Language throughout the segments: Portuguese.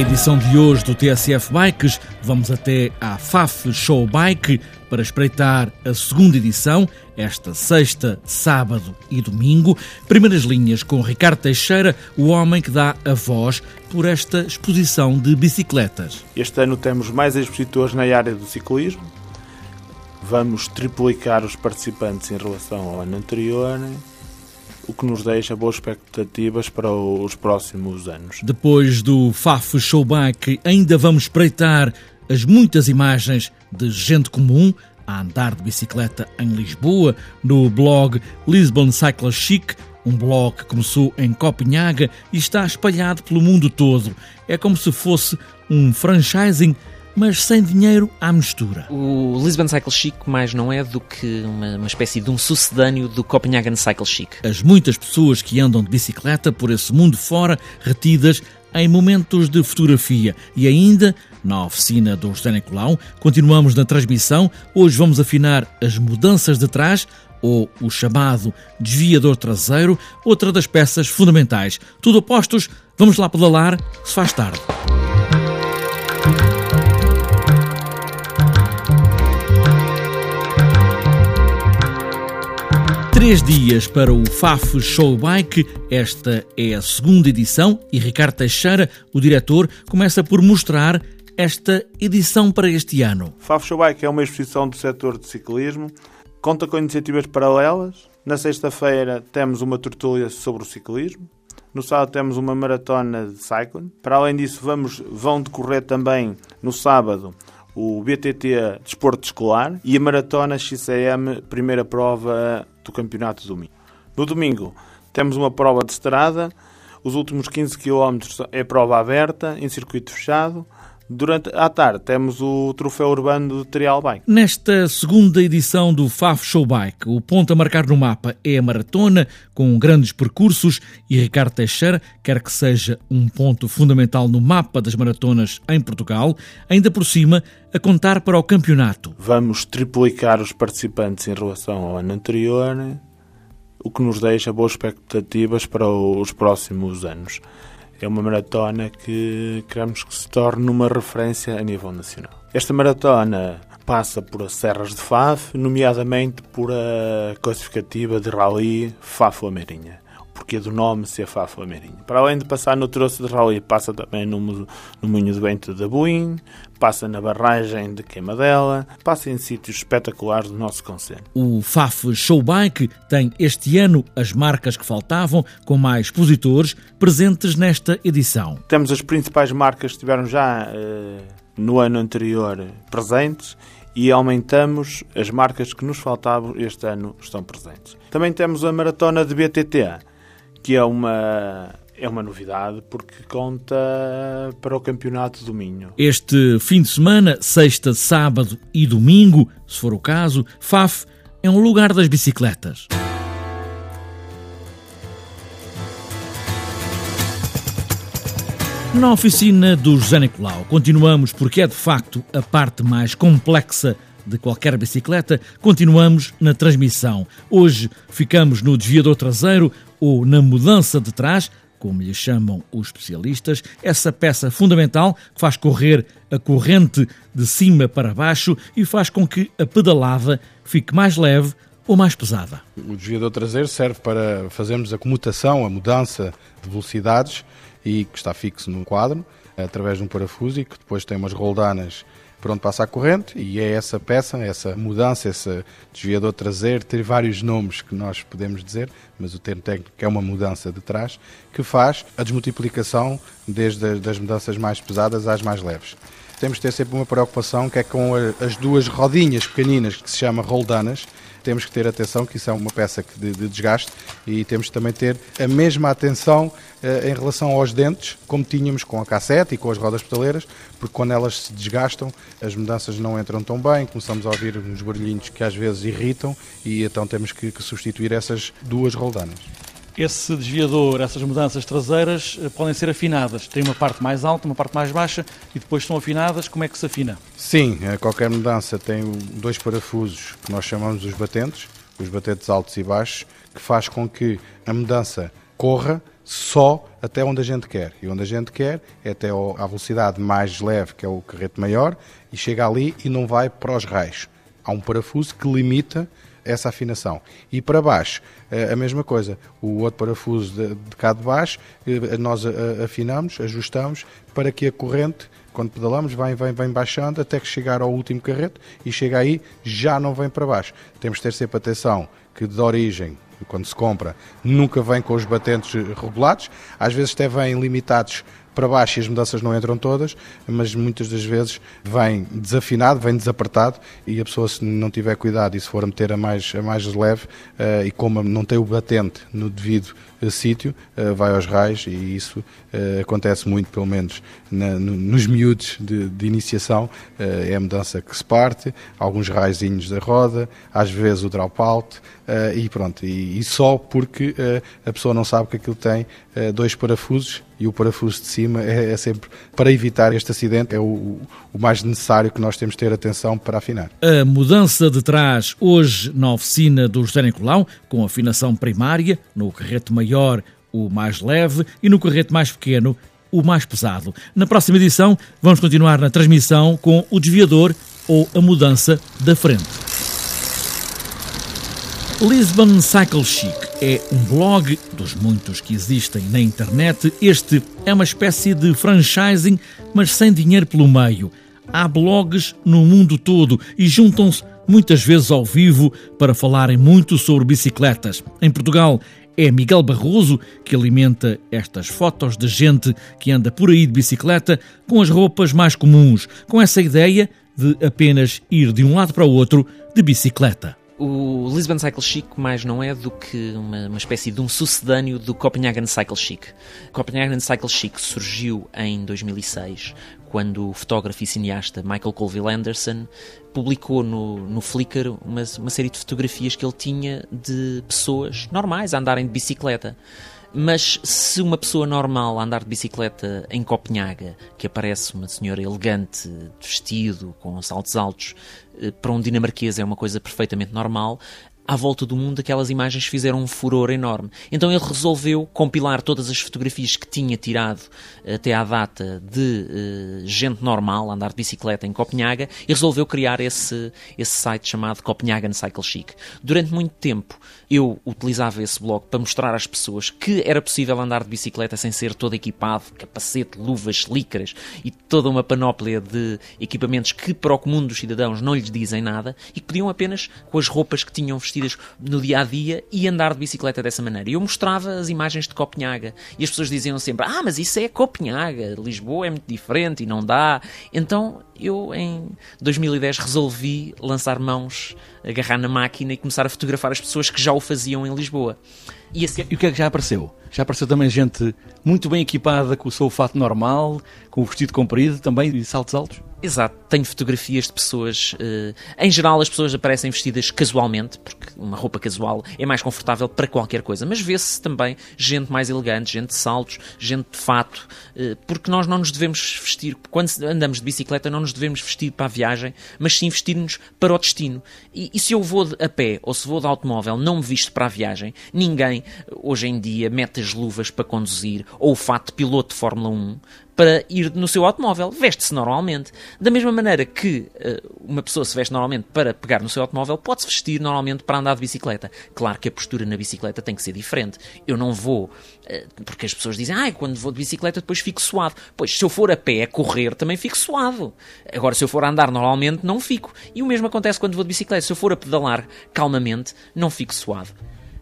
edição de hoje do TSF Bikes, vamos até à FAF Show Bike para espreitar a segunda edição, esta sexta, sábado e domingo. Primeiras linhas com Ricardo Teixeira, o homem que dá a voz por esta exposição de bicicletas. Este ano temos mais expositores na área do ciclismo. Vamos triplicar os participantes em relação ao ano anterior o que nos deixa boas expectativas para os próximos anos. Depois do FAF Showback, ainda vamos espreitar as muitas imagens de gente comum a andar de bicicleta em Lisboa, no blog Lisbon Cycle Chic, um blog que começou em Copenhaga e está espalhado pelo mundo todo. É como se fosse um franchising mas sem dinheiro à mistura. O Lisbon Cycle Chic mais não é do que uma, uma, espécie de um sucedâneo do Copenhagen Cycle Chic. As muitas pessoas que andam de bicicleta por esse mundo fora, retidas em momentos de fotografia e ainda na oficina do José Nicolau. Continuamos na transmissão. Hoje vamos afinar as mudanças de trás ou o chamado desviador traseiro, outra das peças fundamentais. Tudo apostos, vamos lá pedalar, se faz tarde. Três dias para o FAF Show Bike. Esta é a segunda edição e Ricardo Teixeira, o diretor, começa por mostrar esta edição para este ano. FAF Show Bike é uma exposição do setor de ciclismo, conta com iniciativas paralelas. Na sexta-feira temos uma tertúlia sobre o ciclismo. No sábado temos uma maratona de cycling. Para além disso, vamos, vão decorrer também no sábado o BTT Desporto Escolar e a Maratona XCM, primeira prova do Campeonato do Domingo. No domingo temos uma prova de estrada, os últimos 15 km é prova aberta, em circuito fechado. Durante a tarde temos o troféu urbano do Trial Bike. Nesta segunda edição do FAF Show Bike, o ponto a marcar no mapa é a maratona, com grandes percursos, e Ricardo Teixeira quer que seja um ponto fundamental no mapa das maratonas em Portugal, ainda por cima a contar para o campeonato. Vamos triplicar os participantes em relação ao ano anterior, o que nos deixa boas expectativas para os próximos anos é uma maratona que queremos que se torne uma referência a nível nacional. Esta maratona passa por as serras de Faf, nomeadamente por a classificativa de Rally Faf-Lameirinha porquê do nome ser Fafo Lameirinho. Para além de passar no troço de Rally, passa também no, no Moinho do Bento da Buim, passa na barragem de Queimadela, passa em sítios espetaculares do nosso concelho. O FAF Showbike tem este ano as marcas que faltavam, com mais expositores presentes nesta edição. Temos as principais marcas que estiveram já eh, no ano anterior presentes e aumentamos as marcas que nos faltavam este ano estão presentes. Também temos a maratona de BTT, que é uma é uma novidade porque conta para o Campeonato do Minho. Este fim de semana, sexta, sábado e domingo, se for o caso, FAF é um lugar das bicicletas. Na oficina do José Nicolau, continuamos porque é de facto a parte mais complexa de qualquer bicicleta, continuamos na transmissão. Hoje ficamos no desviador traseiro ou na mudança de trás, como lhe chamam os especialistas, essa peça fundamental que faz correr a corrente de cima para baixo e faz com que a pedalada fique mais leve ou mais pesada. O desviador traseiro serve para fazermos a comutação, a mudança de velocidades e que está fixo no quadro através de um parafuso e que depois tem umas roldanas por onde passa a corrente e é essa peça, essa mudança, esse desviador traseiro, ter vários nomes que nós podemos dizer, mas o termo técnico é uma mudança de trás, que faz a desmultiplicação desde as mudanças mais pesadas às mais leves. Temos de ter sempre uma preocupação que é com as duas rodinhas pequeninas que se chama roldanas, temos que ter atenção que isso é uma peça de, de desgaste e temos também ter a mesma atenção eh, em relação aos dentes, como tínhamos com a cassete e com as rodas petaleiras, porque quando elas se desgastam, as mudanças não entram tão bem, começamos a ouvir uns barulhinhos que às vezes irritam e então temos que, que substituir essas duas roldanas. Esse desviador, essas mudanças traseiras eh, podem ser afinadas. Tem uma parte mais alta, uma parte mais baixa e depois estão afinadas. Como é que se afina? Sim, eh, qualquer mudança tem dois parafusos que nós chamamos os batentes, os batentes altos e baixos, que faz com que a mudança corra só até onde a gente quer. E onde a gente quer é até à velocidade mais leve, que é o carrete maior, e chega ali e não vai para os raios. Há um parafuso que limita essa afinação. E para baixo, eh, a mesma coisa. O outro parafuso de, de cá de baixo, eh, nós eh, afinamos, ajustamos para que a corrente, quando pedalamos, vem, vem, vem baixando até que chegar ao último carrete e chega aí, já não vem para baixo. Temos de ter sempre atenção que de origem quando se compra, nunca vem com os batentes regulados, às vezes até vêm limitados para baixo e as mudanças não entram todas, mas muitas das vezes vem desafinado, vem desapertado e a pessoa se não tiver cuidado e se for a meter a mais, a mais leve uh, e como não tem o batente no devido uh, sítio, uh, vai aos raios e isso acontece muito, pelo menos na, no, nos miúdos de, de iniciação, é a mudança que se parte, alguns raizinhos da roda, às vezes o drop out e pronto, e, e só porque a pessoa não sabe que aquilo tem dois parafusos e o parafuso de cima é, é, sempre para evitar este acidente, é o, o, mais necessário que nós temos de ter atenção para afinar. A mudança de trás hoje na oficina do José Nicolau, com afinação primária, no carrete maior o mais leve e no carrete mais pequeno o mais pesado. Na próxima edição vamos continuar na transmissão com o desviador ou a mudança da frente. Lisbon Cycle Chic é um blog dos muitos que existem na internet. Este é uma espécie de franchising, mas sem dinheiro pelo meio. Há blogs no mundo todo e juntam-se muitas vezes ao vivo para falarem muito sobre bicicletas. Em Portugal é Miguel Barroso que alimenta estas fotos de gente que anda por aí de bicicleta com as roupas mais comuns, com essa ideia de apenas ir de um lado para o outro de bicicleta. O Lisbon Cycle Chic mais não é do que uma, uma espécie de um sucedâneo do Copenhagen Cycle Chic. O Copenhagen Cycle Chic surgiu em 2006, quando o fotógrafo e cineasta Michael Colville Anderson publicou no, no Flickr uma, uma série de fotografias que ele tinha de pessoas normais a andarem de bicicleta. Mas se uma pessoa normal andar de bicicleta em Copenhaga, que aparece uma senhora elegante, vestido, com saltos altos, eh, para um dinamarquês é uma coisa perfeitamente normal, à volta do mundo aquelas imagens fizeram um furor enorme. Então ele resolveu compilar todas as fotografias que tinha tirado até à data de uh, gente normal, andar de bicicleta em Copenhaga, e resolveu criar esse, esse site chamado Copenhagen Cycle Chic. Durante muito tempo eu utilizava esse blog para mostrar às pessoas que era possível andar de bicicleta sem ser todo equipado, capacete, luvas, lícaras e toda uma panóplia de equipamentos que para o comum dos cidadãos não lhes dizem nada e que podiam apenas com as roupas que tinham vestido no dia a dia e andar de bicicleta dessa maneira. E eu mostrava as imagens de Copenhaga e as pessoas diziam sempre: Ah, mas isso é Copenhaga, Lisboa é muito diferente e não dá. Então eu, em 2010, resolvi lançar mãos, agarrar na máquina e começar a fotografar as pessoas que já o faziam em Lisboa. E, assim... e o que é que já apareceu? Já apareceu também gente muito bem equipada com o seu fato normal, com o vestido comprido também e saltos altos? Exato, tenho fotografias de pessoas. Uh, em geral, as pessoas aparecem vestidas casualmente, porque uma roupa casual é mais confortável para qualquer coisa, mas vê-se também gente mais elegante, gente de saltos, gente de fato, uh, porque nós não nos devemos vestir, quando andamos de bicicleta, não nos devemos vestir para a viagem, mas sim vestir-nos para o destino. E, e se eu vou a pé ou se vou de automóvel, não me visto para a viagem, ninguém hoje em dia mete as luvas para conduzir ou o fato de piloto de Fórmula 1 para ir no seu automóvel. Veste-se normalmente. Da mesma maneira que uh, uma pessoa se veste normalmente para pegar no seu automóvel, pode-se vestir normalmente para andar de bicicleta. Claro que a postura na bicicleta tem que ser diferente. Eu não vou, uh, porque as pessoas dizem, ah, quando vou de bicicleta depois fico suado. Pois, se eu for a pé a correr, também fico suado. Agora, se eu for a andar normalmente, não fico. E o mesmo acontece quando vou de bicicleta. Se eu for a pedalar calmamente, não fico suado.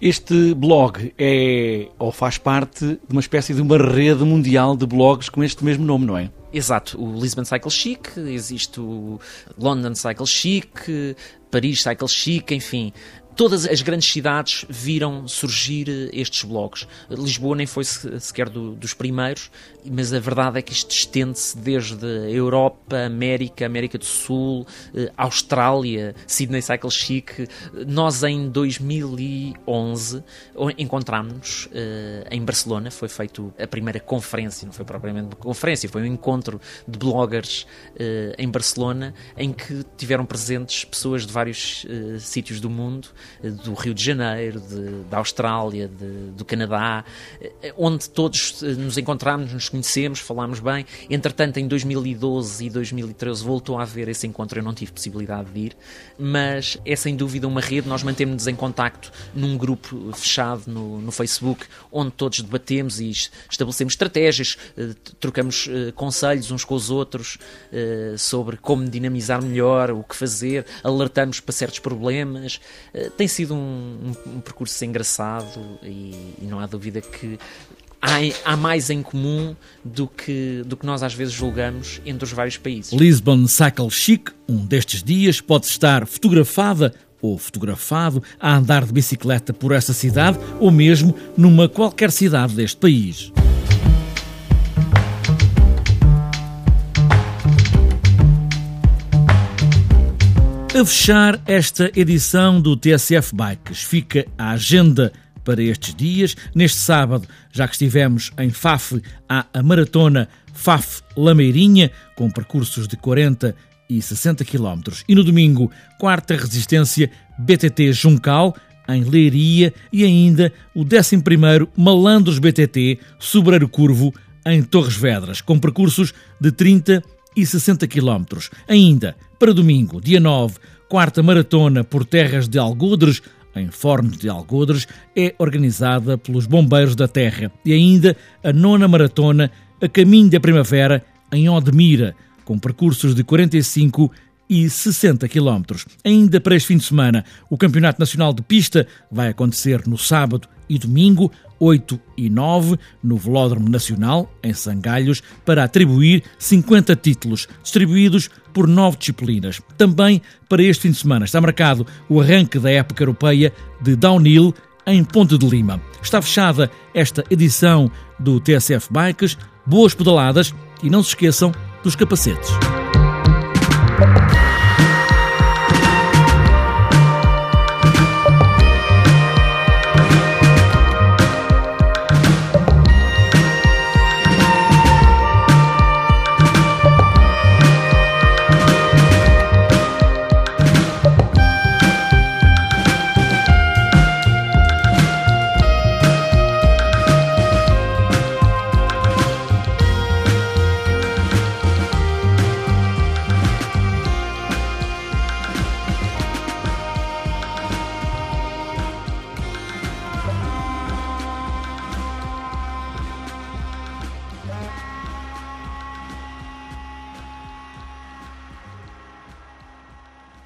Este blog é ou faz parte de uma espécie de uma rede mundial de blogs com este mesmo nome, não é? Exato, o Lisbon Cycle Chic, existe o London Cycle Chic, Paris Cycle Chic, enfim, todas as grandes cidades viram surgir eh, estes blogs. Lisboa nem foi sequer do, dos primeiros, mas a verdade é que isto estende-se desde a Europa, América, América do Sul, eh, Austrália, Sydney Cycle Chic. Nós em 2011 encontramos-nos eh, em Barcelona, foi feita a primeira conferência, não foi propriamente uma conferência, foi um encontro de bloggers em Barcelona, em que tiveram presentes pessoas de vários sítios do mundo do Rio de Janeiro, de, da Austrália, de, do Canadá, onde todos nos encontramos, nos conhecemos, falámos bem. Entretanto, em 2012 e 2013 voltou a haver esse encontro, eu não tive possibilidade de ir, mas é sem dúvida uma rede, nós mantemos-nos em contacto num grupo fechado no, no Facebook, onde todos debatemos e estabelecemos estratégias, trocamos conselhos uns com os outros sobre como dinamizar melhor, o que fazer, alertamos para certos problemas. Tem sido um, um, um percurso engraçado e, e não há dúvida que Há, há, mais em comum do que, do que nós às vezes julgamos entre os vários países. Lisbon Cycle Chic, um destes dias, pode estar fotografada ou fotografado a andar de bicicleta por essa cidade ou mesmo numa qualquer cidade deste país. A fechar esta edição do TSF Bikes fica a agenda para estes dias. Neste sábado, já que estivemos em Faf, há a maratona Faf Lameirinha, com percursos de 40 e 60 km. E no domingo, quarta resistência BTT Juncal, em Leiria, e ainda o 11º Malandros BTT Sobreiro Curvo, em Torres Vedras, com percursos de 30 e 60 km. Ainda, para domingo, dia 9, quarta maratona por terras de Algodres, em Forno de Algodres, é organizada pelos Bombeiros da Terra. E ainda a nona maratona, a caminho da primavera, em Odmira, com percursos de 45 e 60 km. Ainda para este fim de semana, o Campeonato Nacional de Pista vai acontecer no sábado e domingo, 8 e 9, no Velódromo Nacional, em Sangalhos, para atribuir 50 títulos, distribuídos por nove disciplinas. Também para este fim de semana está marcado o arranque da época europeia de Downhill em Ponte de Lima. Está fechada esta edição do TSF Bikes. Boas pedaladas e não se esqueçam dos capacetes.